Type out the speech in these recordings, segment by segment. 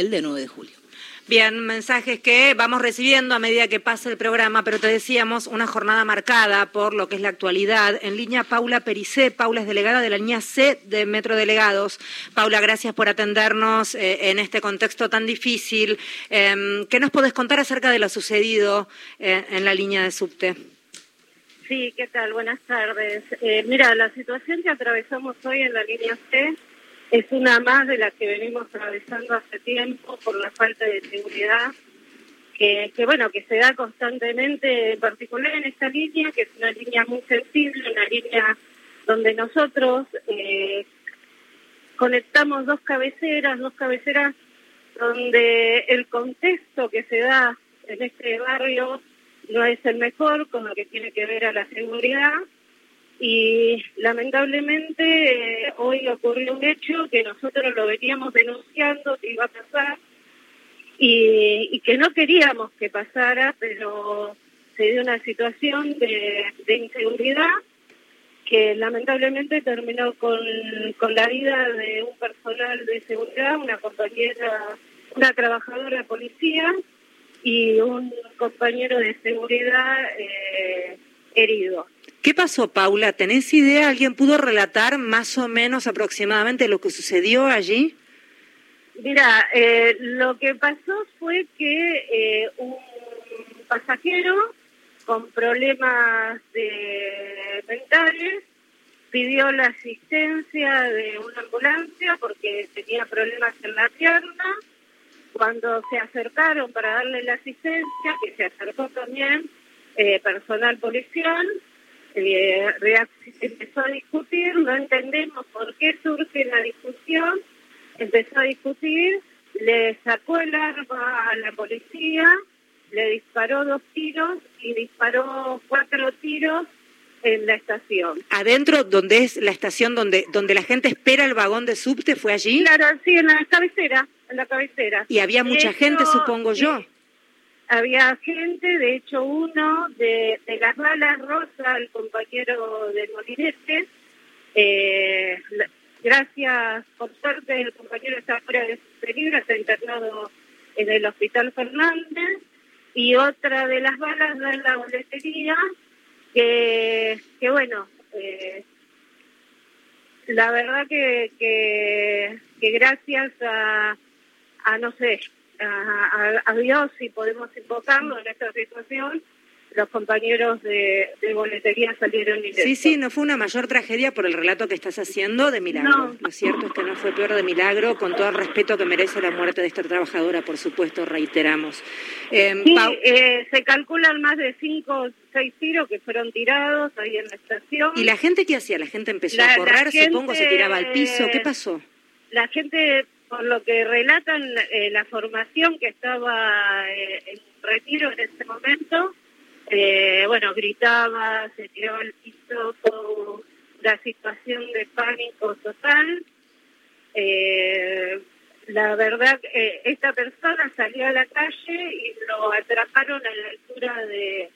el de 9 de julio. Bien, mensajes que vamos recibiendo a medida que pasa el programa, pero te decíamos una jornada marcada por lo que es la actualidad. En línea Paula Pericé, Paula es delegada de la línea C de Metro Delegados. Paula, gracias por atendernos eh, en este contexto tan difícil. Em, ¿Qué nos podés contar acerca de lo sucedido eh, en la línea de subte? Sí, ¿qué tal? Buenas tardes. Eh, mira, la situación que atravesamos hoy en la línea C es una más de las que venimos atravesando hace tiempo por la falta de seguridad que, bueno que se da constantemente en particular en esta línea que es una línea muy sensible una línea donde nosotros eh, conectamos dos cabeceras dos cabeceras donde el contexto que se da en este barrio no es el mejor con lo que tiene que ver a la seguridad y lamentablemente eh, hoy ocurrió un hecho que nosotros lo veníamos denunciando que iba a pasar y, que no queríamos que pasara, pero se dio una situación de, inseguridad que lamentablemente terminó con, con la vida de un personal de seguridad, una compañera, una trabajadora policía y un compañero de seguridad eh, herido. ¿Qué pasó, Paula? ¿Tenés idea? ¿Alguien pudo relatar más o menos aproximadamente lo que sucedió allí? Mira, eh, lo que pasó fue que eh, un pasajero con problemas mentales pidió la asistencia de una ambulancia porque tenía problemas en la pierna. Cuando se acercaron para darle la asistencia, que se acercó también eh, personal policial, eh, empezó a discutir, no entendemos por qué surge la discusión, empezó a discutir, le sacó el arma a la policía, le disparó dos tiros y disparó cuatro tiros en la estación. ¿Adentro, donde es la estación donde, donde la gente espera el vagón de subte, fue allí? Claro, sí, en la cabecera, en la cabecera. Y había mucha gente, supongo yo había gente, de hecho uno de, de las balas rosa, el compañero de Molinete, eh, gracias, por suerte el compañero está fuera de peligro, está internado en el Hospital Fernández, y otra de las balas de la boletería, que, que bueno, eh, la verdad que, que, que gracias a, a, no sé, a, Dios, si podemos invocarlo en esta situación, los compañeros de, boletería salieron y Sí, sí, no fue una mayor tragedia por el relato que estás haciendo de milagro. Lo cierto es que no fue peor de milagro, con todo el respeto que merece la muerte de esta trabajadora, por supuesto, reiteramos. Eh, sí, eh, se calculan más de cinco o seis tiros que fueron tirados ahí en la estación. ¿Y la gente qué hacía? ¿La gente empezó a correr, supongo, se tiraba al piso? ¿Qué pasó? La gente por lo que relatan eh, la formación que estaba eh, en retiro en ese momento, eh, bueno, gritaba, se tiró al piso, la situación de pánico total. la verdad, esta persona salió a la calle y lo atraparon a la altura de,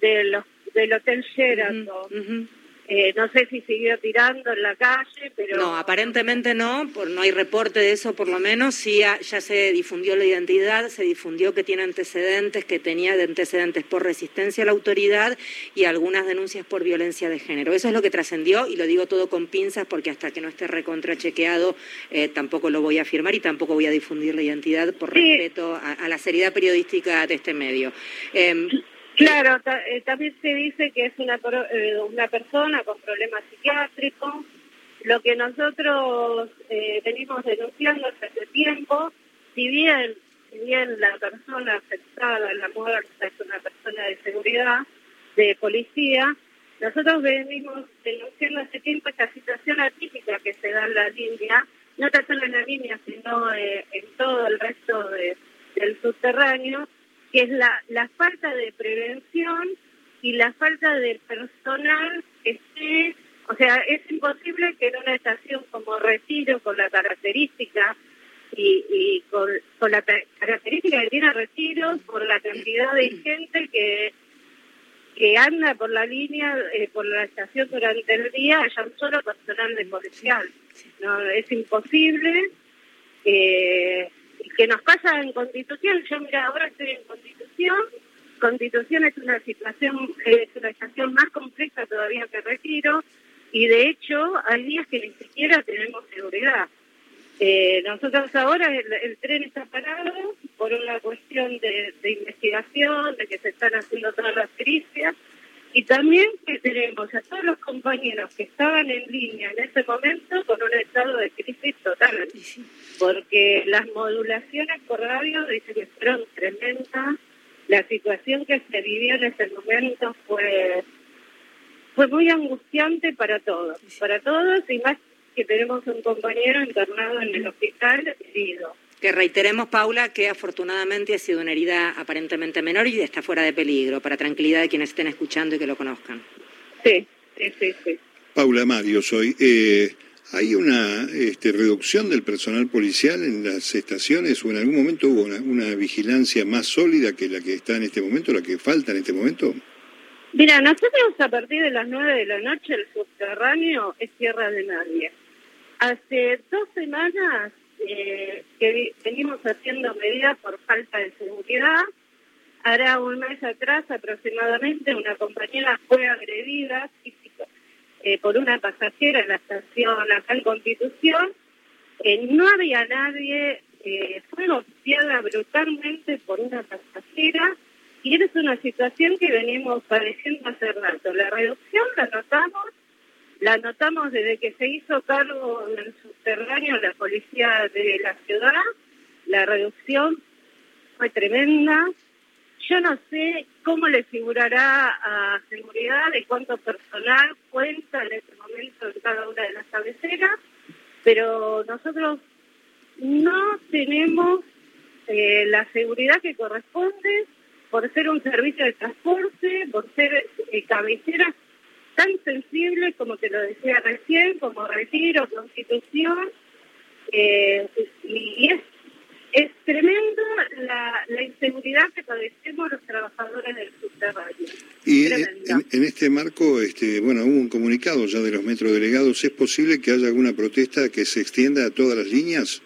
de los, del Hotel Sheraton. Eh, no sé si siguió tirando en la calle, pero... No, aparentemente no, por, no hay reporte de eso por lo menos. Sí, ya se difundió la identidad, se difundió que tiene antecedentes, que tenía antecedentes por resistencia a la autoridad y algunas denuncias por violencia de género. Eso es lo que trascendió y lo digo todo con pinzas porque hasta que no esté recontrachequeado eh, tampoco lo voy a afirmar y tampoco voy a difundir la identidad por respeto a, la seriedad periodística de este medio. Em, Claro, eh, también se dice que es una, eh, una persona con problemas psiquiátricos. Lo que nosotros eh, venimos denunciando hace tiempo, si bien, si bien la persona afectada, la muerta, es una persona de seguridad, de policía, nosotros venimos denunciando hace tiempo esta situación atípica que se da en la línea, no tan solo en la línea, sino en todo el resto del subterráneo, que es la, la falta de prevención y la falta de personal que esté, o sea, es imposible que en una estación como Retiro, con la característica y, y con, con, la característica que tiene Retiro, por la cantidad de gente que que anda por la línea, eh, por la estación durante el día, haya un solo personal de policial. No, es imposible. Eh, que nos pasa en Constitución, yo mira, ahora estoy en Constitución, Constitución es una situación, es una situación más compleja todavía que Retiro, y de hecho hay días que ni siquiera tenemos seguridad. Eh, nosotros ahora el, tren está parado por una cuestión de, investigación, de que se están haciendo todas las crisis, y también que tenemos a todos los compañeros que estaban en línea en ese momento con un estado de crisis total, porque las modulaciones por radio dicen que fueron tremendas, la situación que se vivió en ese momento fue fue muy angustiante para todos, para todos y más que tenemos un compañero internado en el hospital herido. Que reiteremos, Paula, que afortunadamente ha sido una herida aparentemente menor y está fuera de peligro, para tranquilidad de quienes estén escuchando y que lo conozcan. Sí, sí, sí. sí. Paula Mario, soy. Eh, ¿Hay una este, reducción del personal policial en las estaciones o en algún momento hubo una, una, vigilancia más sólida que la que está en este momento, la que falta en este momento? Mira, nosotros a partir de las nueve de la noche el subterráneo es tierra de nadie. Hace dos semanas eh, que venimos haciendo medidas por falta de seguridad. Hará un mes atrás aproximadamente una compañera fue agredida eh, por una pasajera en la estación acá en Constitución. Eh, no había nadie, fue golpeada brutalmente por una pasajera y es una situación que venimos padeciendo hace rato. La reducción la notamos, la notamos desde que se hizo cargo del subterráneo la policía de la ciudad. La reducción fue tremenda. Yo no sé cómo le figurará a seguridad de cuánto personal cuenta en este momento en cada una de las cabeceras, pero nosotros no tenemos eh, la seguridad que corresponde por ser un servicio de transporte, por ser eh, cabeceras tan sensibles como te lo decía recién, como Retiro, Constitución, eh, y es, es tremendo la, inseguridad que padecemos los trabajadores del subterráneo. Y en, este marco, este, bueno, hubo un comunicado ya de los metrodelegados, ¿es posible que haya alguna protesta que se extienda a todas las líneas?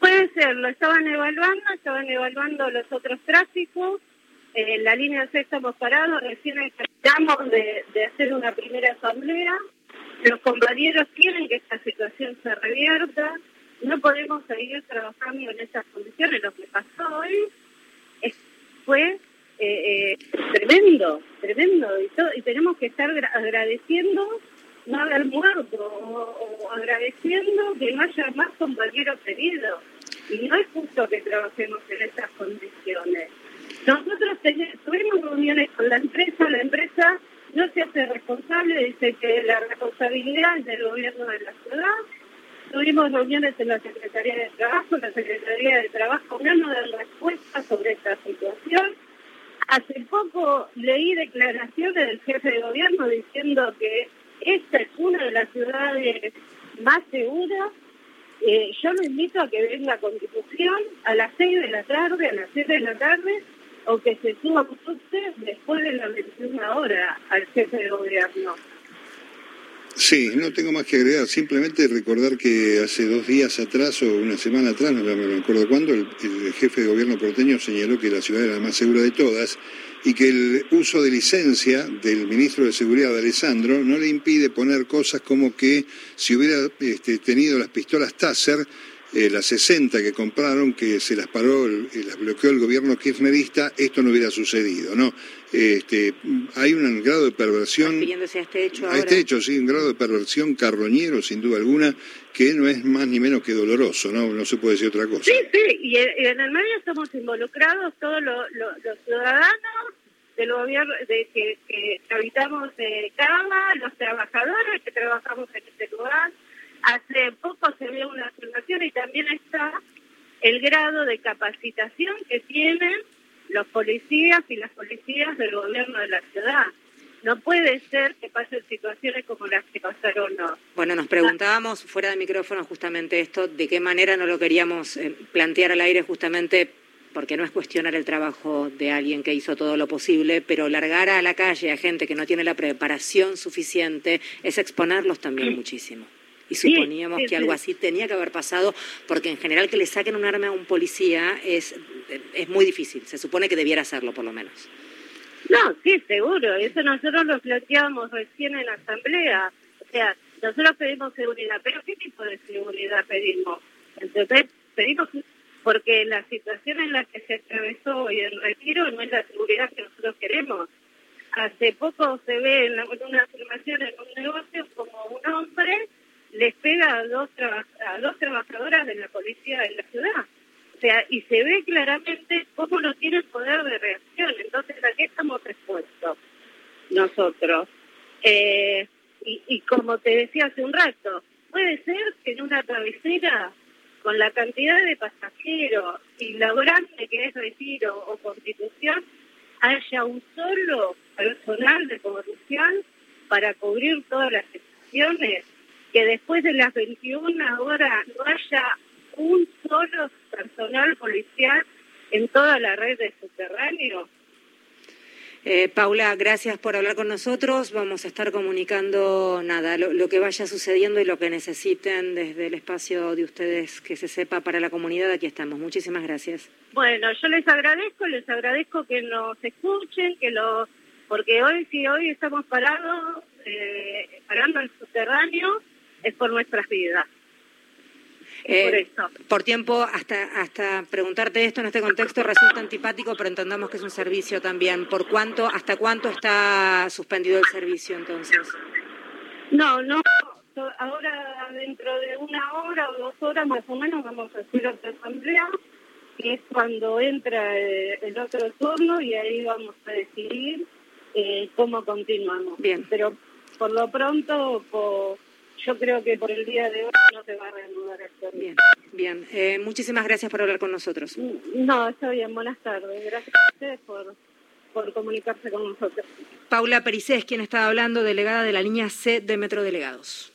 Puede ser, lo estaban evaluando, estaban evaluando los otros tráficos. En la línea C estamos parados, recién tratamos de, asamblea. Los compañeros quieren que esta situación se revierta. No podemos seguir trabajando en esas condiciones. Lo que pasó hoy fue eh, eh, tremendo, tremendo. Y, tenemos que estar agradeciendo no haber muerto o, agradeciendo que no haya más compañeros heridos. Y no es justo que trabajemos en esas condiciones. Nosotros tuvimos reuniones con la empresa, la empresa no se hace dice que la responsabilidad es del gobierno de la ciudad. Tuvimos reuniones en la Secretaría de Trabajo, la Secretaría de Trabajo no nos dan respuesta sobre esta situación. Hace poco leí declaraciones del jefe de gobierno diciendo que esta es una de las ciudades más seguras. Eh, yo lo invito a que venga a Constitución a las 6 de la tarde, a las 7 de la tarde, o que se suba usted después de la 21 hora al jefe de gobierno. Sí, no tengo más que agregar, simplemente recordar que hace dos días atrás o una semana atrás, no me acuerdo cuándo, el, jefe de gobierno porteño señaló que la ciudad era la más segura de todas y que el uso de licencia del ministro de Seguridad, Alessandro, no le impide poner cosas como que si hubiera este, tenido las pistolas Taser, eh, las 60 que compraron, que se las paró, eh, las bloqueó el gobierno kirchnerista, esto no hubiera sucedido, ¿no? Este, hay un grado de perversión. a este hecho A este hecho, sí, un grado de perversión carroñero, sin duda alguna, que no es más ni menos que doloroso, ¿no? No se puede decir otra cosa. Sí, sí, y en el medio estamos involucrados todos los, ciudadanos del gobierno de que, que habitamos de Cama, los trabajadores que trabajamos en este lugar Hace poco se vio una afirmación y también está el grado de capacitación que tienen los policías y las policías del gobierno de la ciudad. No puede ser que pasen situaciones como las que pasaron hoy. Bueno, nos preguntábamos fuera de micrófono justamente esto, de qué manera no lo queríamos eh, plantear al aire justamente porque no es cuestionar el trabajo de alguien que hizo todo lo posible, pero largar a la calle a gente que no tiene la preparación suficiente es exponerlos también muchísimo y suponíamos que algo así tenía que haber pasado, porque en general que le saquen un arma a un policía es, es muy difícil, se supone que debiera hacerlo por lo menos. No, sí, seguro, eso nosotros lo planteamos recién en la asamblea, o sea, nosotros pedimos seguridad, pero ¿qué tipo de seguridad pedimos? Entonces, pedimos porque la situación en la que se atravesó hoy el retiro no es la seguridad que nosotros queremos. Hace poco se ve en, una afirmación en un negocio como un hombre les pega a dos, trabajadoras de la policía de la ciudad. O sea, y se ve claramente cómo no tiene poder de reacción. Entonces, ¿a qué estamos expuestos nosotros? Eh, y, como te decía hace un rato, puede ser que en una cabecera con la cantidad de pasajeros y la grande que es retiro o constitución, haya un solo personal de corrupción para cubrir todas las estaciones, que después de las 21 horas no haya un solo personal policial en toda la red de subterráneos. Eh, Paula, gracias por hablar con nosotros. Vamos a estar comunicando nada, lo, que vaya sucediendo y lo que necesiten desde el espacio de ustedes que se sepa para la comunidad. Aquí estamos. Muchísimas gracias. Bueno, yo les agradezco, les agradezco que nos escuchen, que lo, porque hoy si hoy estamos parados, eh, parando el subterráneo, es por nuestras vidas. Eh, por, tiempo, hasta, hasta preguntarte esto en este contexto resulta antipático, pero entendamos que es un servicio también. ¿Por cuánto, hasta cuánto está suspendido el servicio entonces? No, no. Ahora, dentro de una hora o dos horas más o menos, vamos a hacer otra asamblea, que es cuando entra eh, el otro turno y ahí vamos a decidir eh, cómo continuamos. Bien. Pero por lo pronto, por yo creo que por el día de hoy no se va a reanudar esto. Bien, bien. Eh, muchísimas gracias por hablar con nosotros. No, está bien. Buenas tardes. Gracias a ustedes por, por comunicarse con nosotros. Paula Pericés, quien estaba hablando, delegada de la línea C de Metro Delegados.